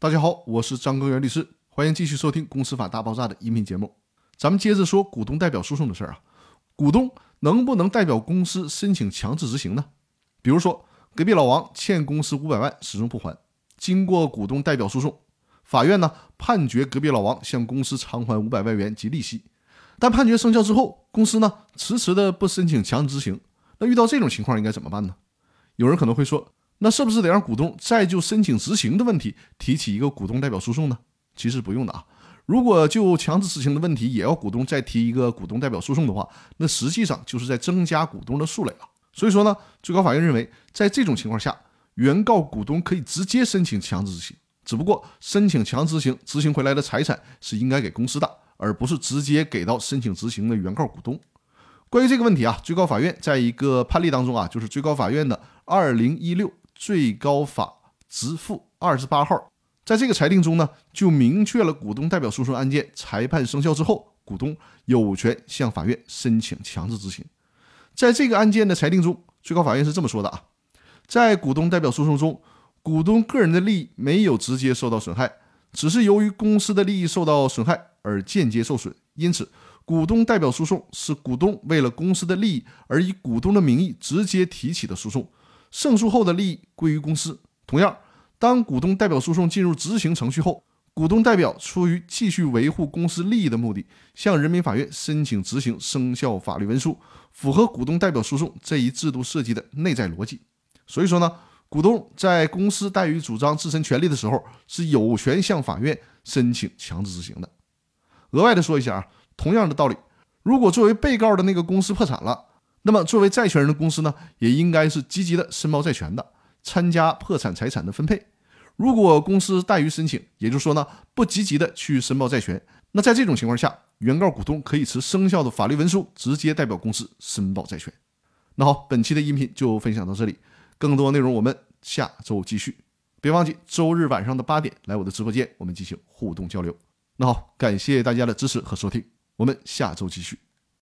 大家好，我是张根源律师，欢迎继续收听《公司法大爆炸》的音频节目。咱们接着说股东代表诉讼的事儿啊。股东能不能代表公司申请强制执行呢？比如说，隔壁老王欠公司五百万，始终不还，经过股东代表诉讼，法院呢判决隔壁老王向公司偿还五百万元及利息。但判决生效之后，公司呢迟迟的不申请强制执行。那遇到这种情况应该怎么办呢？有人可能会说。那是不是得让股东再就申请执行的问题提起一个股东代表诉讼呢？其实不用的啊。如果就强制执行的问题也要股东再提一个股东代表诉讼的话，那实际上就是在增加股东的数累了。所以说呢，最高法院认为，在这种情况下，原告股东可以直接申请强制执行，只不过申请强制执行执行回来的财产是应该给公司的，而不是直接给到申请执行的原告股东。关于这个问题啊，最高法院在一个判例当中啊，就是最高法院的二零一六。最高法直负二十八号，在这个裁定中呢，就明确了股东代表诉讼案件裁判生效之后，股东有权向法院申请强制执行。在这个案件的裁定中，最高法院是这么说的啊，在股东代表诉讼中，股东个人的利益没有直接受到损害，只是由于公司的利益受到损害而间接受损，因此，股东代表诉讼是股东为了公司的利益而以股东的名义直接提起的诉讼。胜诉后的利益归于公司。同样，当股东代表诉讼进入执行程序后，股东代表出于继续维护公司利益的目的，向人民法院申请执行生效法律文书，符合股东代表诉讼这一制度设计的内在逻辑。所以说呢，股东在公司怠于主张自身权利的时候，是有权向法院申请强制执行的。额外的说一下啊，同样的道理，如果作为被告的那个公司破产了。那么，作为债权人的公司呢，也应该是积极的申报债权的，参加破产财产的分配。如果公司怠于申请，也就是说呢，不积极的去申报债权，那在这种情况下，原告股东可以持生效的法律文书直接代表公司申报债权。那好，本期的音频就分享到这里，更多内容我们下周继续。别忘记周日晚上的八点来我的直播间，我们进行互动交流。那好，感谢大家的支持和收听，我们下周继续。